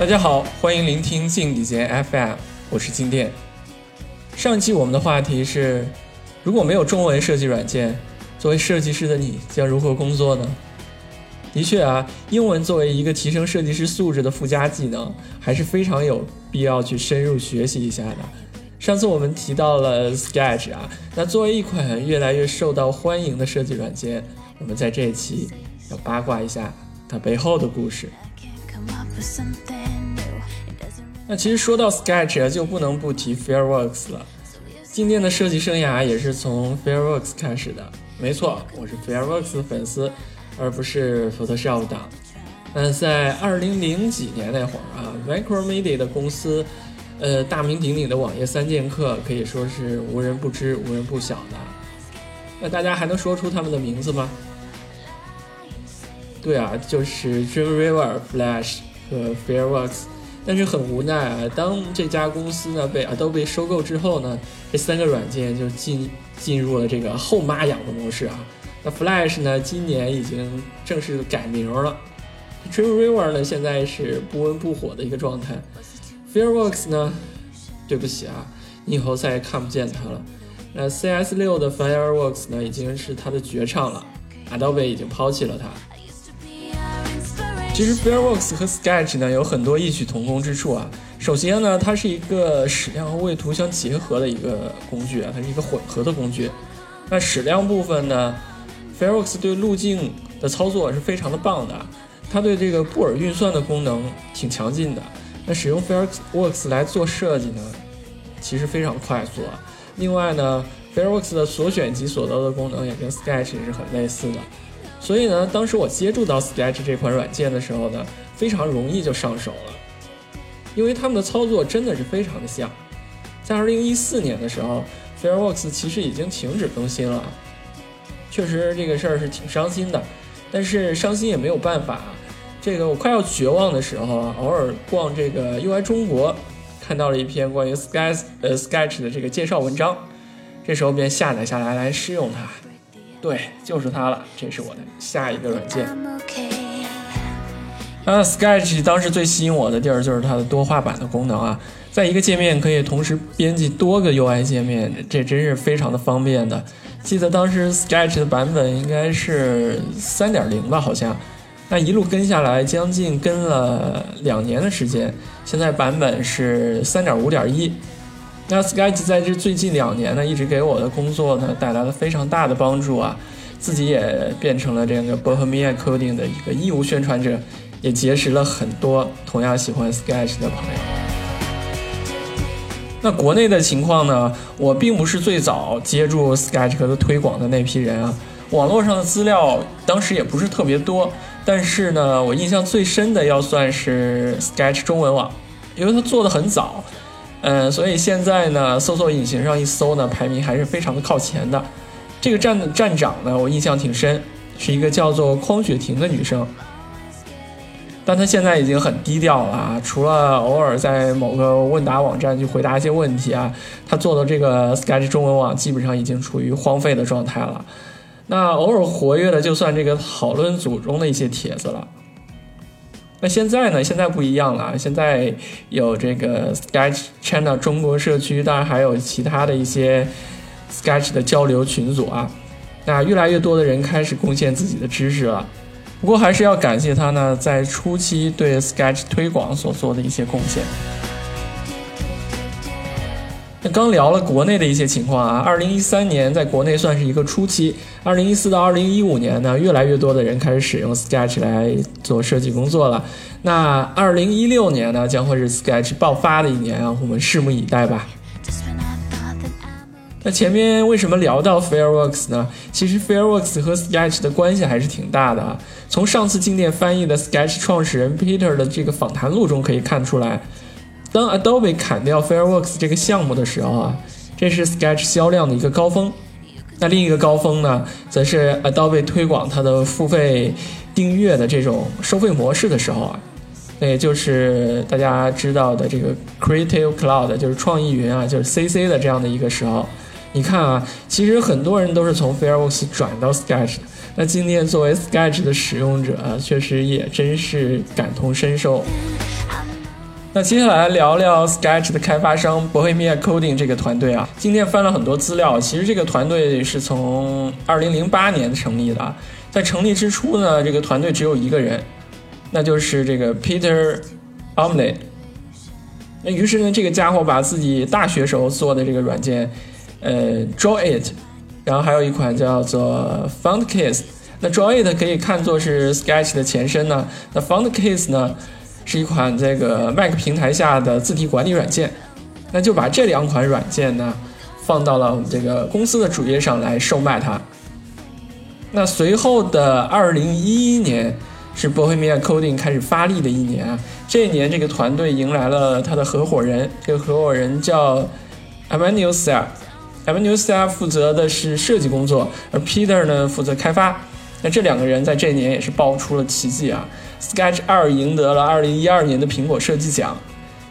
大家好，欢迎聆听静底间 FM，我是静电。上期我们的话题是：如果没有中文设计软件，作为设计师的你将如何工作呢？的确啊，英文作为一个提升设计师素质的附加技能，还是非常有必要去深入学习一下的。上次我们提到了 Sketch 啊，那作为一款越来越受到欢迎的设计软件，我们在这一期要八卦一下它背后的故事。那其实说到 Sketch，就不能不提 Fireworks 了。今天的设计生涯也是从 Fireworks 开始的。没错，我是 Fireworks 的粉丝。而不是 Photoshop 的。那在二零零几年那会儿啊，Macromedia 的公司，呃，大名鼎鼎的网页三剑客可以说是无人不知、无人不晓的。那大家还能说出他们的名字吗？对啊，就是 Dreamweaver、Flash 和 Fireworks。但是很无奈啊，当这家公司呢被 Adobe 收购之后呢，这三个软件就进进入了这个后妈养的模式啊。那 Flash 呢？今年已经正式改名了。Dreamweaver 呢？现在是不温不火的一个状态。Fireworks 呢？对不起啊，你以后再也看不见它了。那 CS 六的 Fireworks 呢？已经是它的绝唱了。Adobe 已经抛弃了它。其实 Fireworks 和 Sketch 呢有很多异曲同工之处啊。首先呢，它是一个矢量和位图相结合的一个工具啊，它是一个混合的工具。那矢量部分呢 Fireworks 对路径的操作是非常的棒的，它对这个布尔运算的功能挺强劲的。那使用 Fireworks 来做设计呢，其实非常快速啊。另外呢 Fireworks 的所选及所得的功能也跟 Sketch 也是很类似的。所以呢，当时我接触到 Sketch 这款软件的时候呢，非常容易就上手了，因为他们的操作真的是非常的像。在2014年的时候，Fairworks 其实已经停止更新了。确实这个事儿是挺伤心的，但是伤心也没有办法。这个我快要绝望的时候啊，偶尔逛这个 UI 中国，看到了一篇关于 Sketch 呃 Sketch 的这个介绍文章，这时候便下载下来来试用它。对，就是它了，这是我的下一个软件。啊，Sketch 当时最吸引我的地儿就是它的多画板的功能啊，在一个界面可以同时编辑多个 UI 界面，这真是非常的方便的。记得当时 Sketch 的版本应该是三点零吧，好像，那一路跟下来，将近跟了两年的时间。现在版本是三点五点一。那 Sketch 在这最近两年呢，一直给我的工作呢带来了非常大的帮助啊，自己也变成了这个 Bohemian Coding 的一个义务宣传者，也结识了很多同样喜欢 Sketch 的朋友。那国内的情况呢？我并不是最早接触 Sketch 的推广的那批人啊。网络上的资料当时也不是特别多，但是呢，我印象最深的要算是 Sketch 中文网，因为它做的很早，嗯，所以现在呢，搜索引擎上一搜呢，排名还是非常的靠前的。这个站站长呢，我印象挺深，是一个叫做匡雪婷的女生。但她现在已经很低调了啊，除了偶尔在某个问答网站去回答一些问题啊，她做的这个 Sketch 中文网基本上已经处于荒废的状态了。那偶尔活跃的就算这个讨论组中的一些帖子了。那现在呢？现在不一样了，现在有这个 Sketch China 中国社区，当然还有其他的一些 Sketch 的交流群组啊。那越来越多的人开始贡献自己的知识了。不过还是要感谢他呢，在初期对 Sketch 推广所做的一些贡献。刚聊了国内的一些情况啊，二零一三年在国内算是一个初期，二零一四到二零一五年呢，越来越多的人开始使用 Sketch 来做设计工作了。那二零一六年呢，将会是 Sketch 爆发的一年啊，我们拭目以待吧。那前面为什么聊到 Fireworks 呢？其实 Fireworks 和 Sketch 的关系还是挺大的啊。从上次经典翻译的 Sketch 创始人 Peter 的这个访谈录中可以看出来，当 Adobe 砍掉 Fireworks 这个项目的时候啊，这是 Sketch 销量的一个高峰。那另一个高峰呢，则是 Adobe 推广它的付费订阅的这种收费模式的时候啊，那也就是大家知道的这个 Creative Cloud，就是创意云啊，就是 CC 的这样的一个时候。你看啊，其实很多人都是从 Fireworks 转到 Sketch 的。那今天作为 Sketch 的使用者，确实也真是感同身受。那接下来聊聊 Sketch 的开发商 Bohemia Coding 这个团队啊。今天翻了很多资料，其实这个团队是从2008年成立的。在成立之初呢，这个团队只有一个人，那就是这个 Peter Omley。那于是呢，这个家伙把自己大学时候做的这个软件，呃，Draw It，然后还有一款叫做 FontKiss。那 Draw It 可以看作是 Sketch 的前身呢。那 FontKiss 呢？是一款这个 Mac 平台下的字体管理软件，那就把这两款软件呢放到了我们这个公司的主页上来售卖它。那随后的2011年是 Bohemia Coding 开始发力的一年啊，这一年这个团队迎来了他的合伙人，这个合伙人叫 Emmanuel s a r e m a n u e l s a r 负责的是设计工作，而 Peter 呢负责开发。那这两个人在这一年也是爆出了奇迹啊！Sketch 二赢得了二零一二年的苹果设计奖。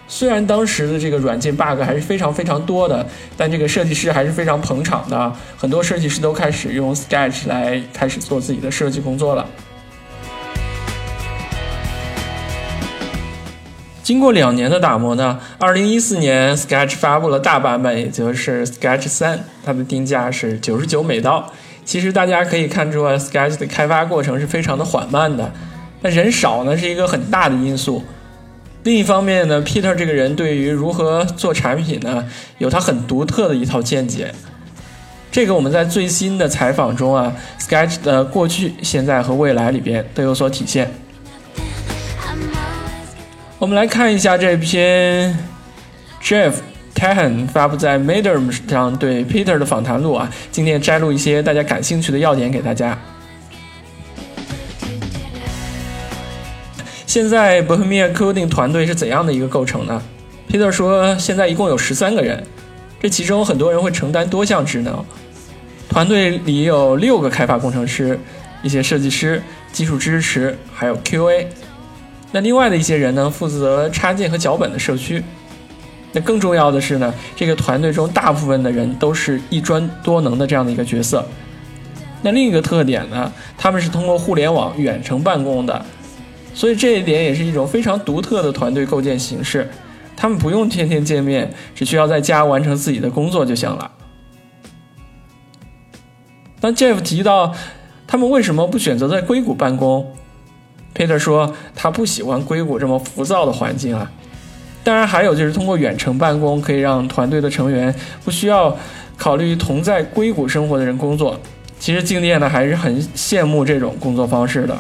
虽然当时的这个软件 bug 还是非常非常多的，但这个设计师还是非常捧场的。很多设计师都开始用 Sketch 来开始做自己的设计工作了。经过两年的打磨呢，二零一四年 Sketch 发布了大版本，也就是 Sketch 三，它的定价是九十九美刀。其实大家可以看出啊，Sketch 的开发过程是非常的缓慢的。那人少呢，是一个很大的因素。另一方面呢，Peter 这个人对于如何做产品呢，有他很独特的一套见解。这个我们在最新的采访中啊，Sketch 的过去、现在和未来里边都有所体现。我们来看一下这篇 Jeff Tahan 发布在 Medium 上对 Peter 的访谈录啊，今天摘录一些大家感兴趣的要点给大家。现在 Bohemia Coding 团队是怎样的一个构成呢？Peter 说，现在一共有十三个人，这其中很多人会承担多项职能。团队里有六个开发工程师，一些设计师、技术支持，还有 QA。那另外的一些人呢，负责插件和脚本的社区。那更重要的是呢，这个团队中大部分的人都是一专多能的这样的一个角色。那另一个特点呢，他们是通过互联网远程办公的。所以这一点也是一种非常独特的团队构建形式，他们不用天天见面，只需要在家完成自己的工作就行了。当 Jeff 提到他们为什么不选择在硅谷办公，Peter 说他不喜欢硅谷这么浮躁的环境啊。当然还有就是通过远程办公可以让团队的成员不需要考虑同在硅谷生活的人工作。其实敬业呢还是很羡慕这种工作方式的。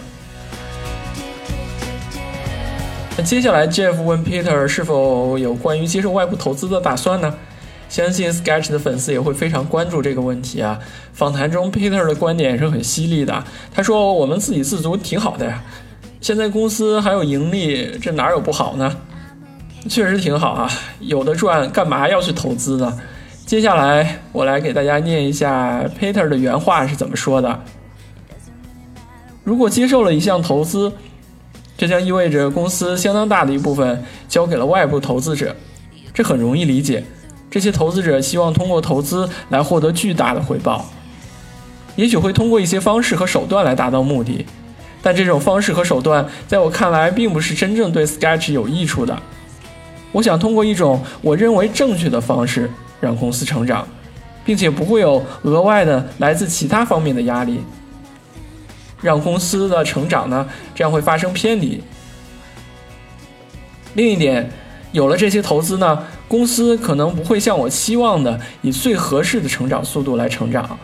接下来，Jeff 问 Peter 是否有关于接受外部投资的打算呢？相信 Sketch 的粉丝也会非常关注这个问题啊。访谈中，Peter 的观点是很犀利的。他说：“我们自给自足挺好的呀，现在公司还有盈利，这哪有不好呢？确实挺好啊，有的赚，干嘛要去投资呢？”接下来，我来给大家念一下 Peter 的原话是怎么说的：“如果接受了一项投资。”这将意味着公司相当大的一部分交给了外部投资者，这很容易理解。这些投资者希望通过投资来获得巨大的回报，也许会通过一些方式和手段来达到目的，但这种方式和手段在我看来并不是真正对 Sketch 有益处的。我想通过一种我认为正确的方式让公司成长，并且不会有额外的来自其他方面的压力。让公司的成长呢，这样会发生偏离。另一点，有了这些投资呢，公司可能不会像我期望的以最合适的成长速度来成长。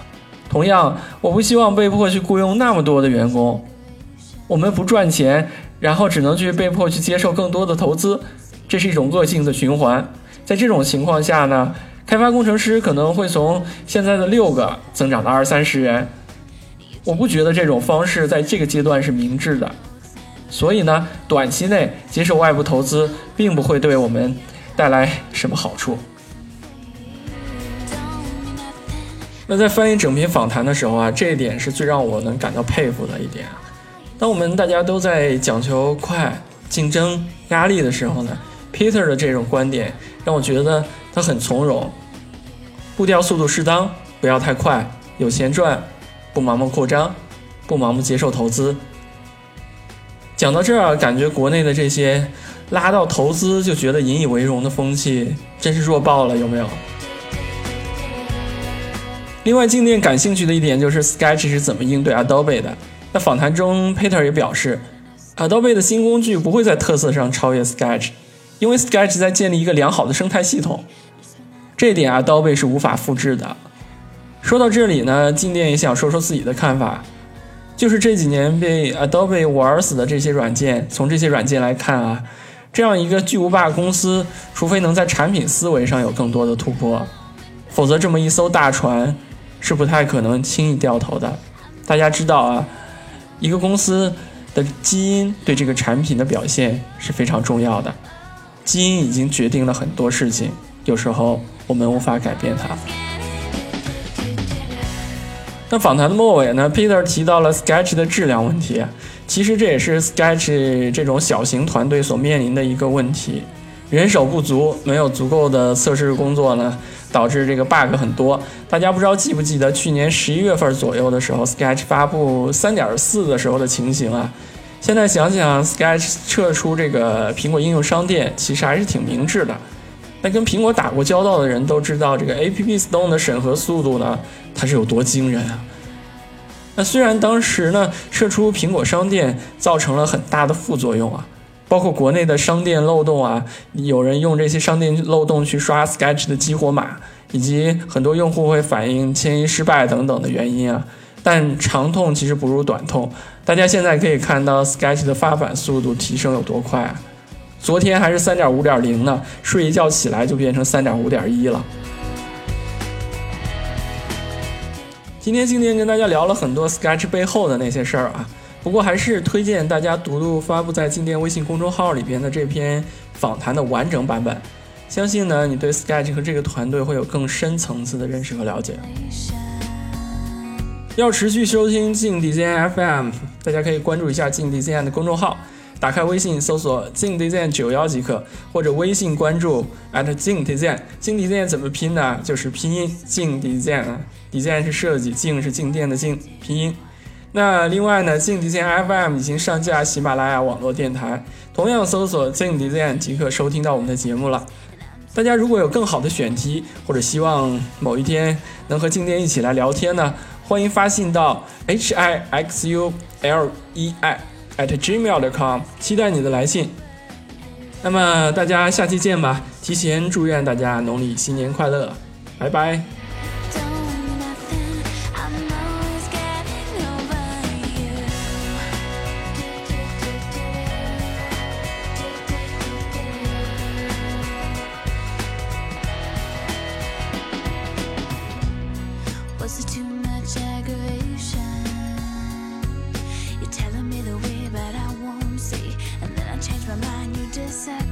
同样，我不希望被迫去雇佣那么多的员工。我们不赚钱，然后只能去被迫去接受更多的投资，这是一种恶性的循环。在这种情况下呢，开发工程师可能会从现在的六个增长到二三十人。我不觉得这种方式在这个阶段是明智的，所以呢，短期内接受外部投资并不会对我们带来什么好处。那在翻译整篇访谈的时候啊，这一点是最让我能感到佩服的一点。当我们大家都在讲求快、竞争、压力的时候呢，Peter 的这种观点让我觉得他很从容，步调速度适当，不要太快，有钱赚。不盲目扩张，不盲目接受投资。讲到这儿，感觉国内的这些拉到投资就觉得引以为荣的风气，真是弱爆了，有没有？另外，静电感兴趣的一点就是 Sketch 是怎么应对 Adobe 的。那访谈中，Peter 也表示，Adobe 的新工具不会在特色上超越 Sketch，因为 Sketch 在建立一个良好的生态系统，这点 Adobe 是无法复制的。说到这里呢，静电也想说说自己的看法。就是这几年被 Adobe 玩死的这些软件，从这些软件来看啊，这样一个巨无霸公司，除非能在产品思维上有更多的突破，否则这么一艘大船是不太可能轻易掉头的。大家知道啊，一个公司的基因对这个产品的表现是非常重要的，基因已经决定了很多事情，有时候我们无法改变它。那访谈的末尾呢，Peter 提到了 Sketch 的质量问题。其实这也是 Sketch 这种小型团队所面临的一个问题：人手不足，没有足够的测试工作呢，导致这个 bug 很多。大家不知道记不记得去年十一月份左右的时候，Sketch 发布3.4的时候的情形啊？现在想想，Sketch 撤出这个苹果应用商店，其实还是挺明智的。那跟苹果打过交道的人都知道，这个 App Store 的审核速度呢，它是有多惊人啊！那虽然当时呢撤出苹果商店造成了很大的副作用啊，包括国内的商店漏洞啊，有人用这些商店漏洞去刷 Sketch 的激活码，以及很多用户会反映迁移失败等等的原因啊，但长痛其实不如短痛。大家现在可以看到 Sketch 的发版速度提升有多快啊！昨天还是三点五点零呢，睡一觉起来就变成三点五点一了。今天静电跟大家聊了很多 Sketch 背后的那些事儿啊，不过还是推荐大家读读发布在静电微信公众号里边的这篇访谈的完整版本，相信呢你对 Sketch 和这个团队会有更深层次的认识和了解。要持续收听静 DZN FM，大家可以关注一下静 Design 的公众号。打开微信搜索“静 design 九幺”即可，或者微信关注 at 静 design。静 design 怎么拼呢？就是拼音静 design 啊，design 是设计，静是静电的静，拼音。那另外呢，静 design FM 已经上架喜马拉雅网络电台，同样搜索静 design 即可收听到我们的节目了。大家如果有更好的选题，或者希望某一天能和静电一起来聊天呢，欢迎发信到 h i x u l e i。At gmail.com，期待你的来信。那么大家下期见吧！提前祝愿大家农历新年快乐，拜拜。said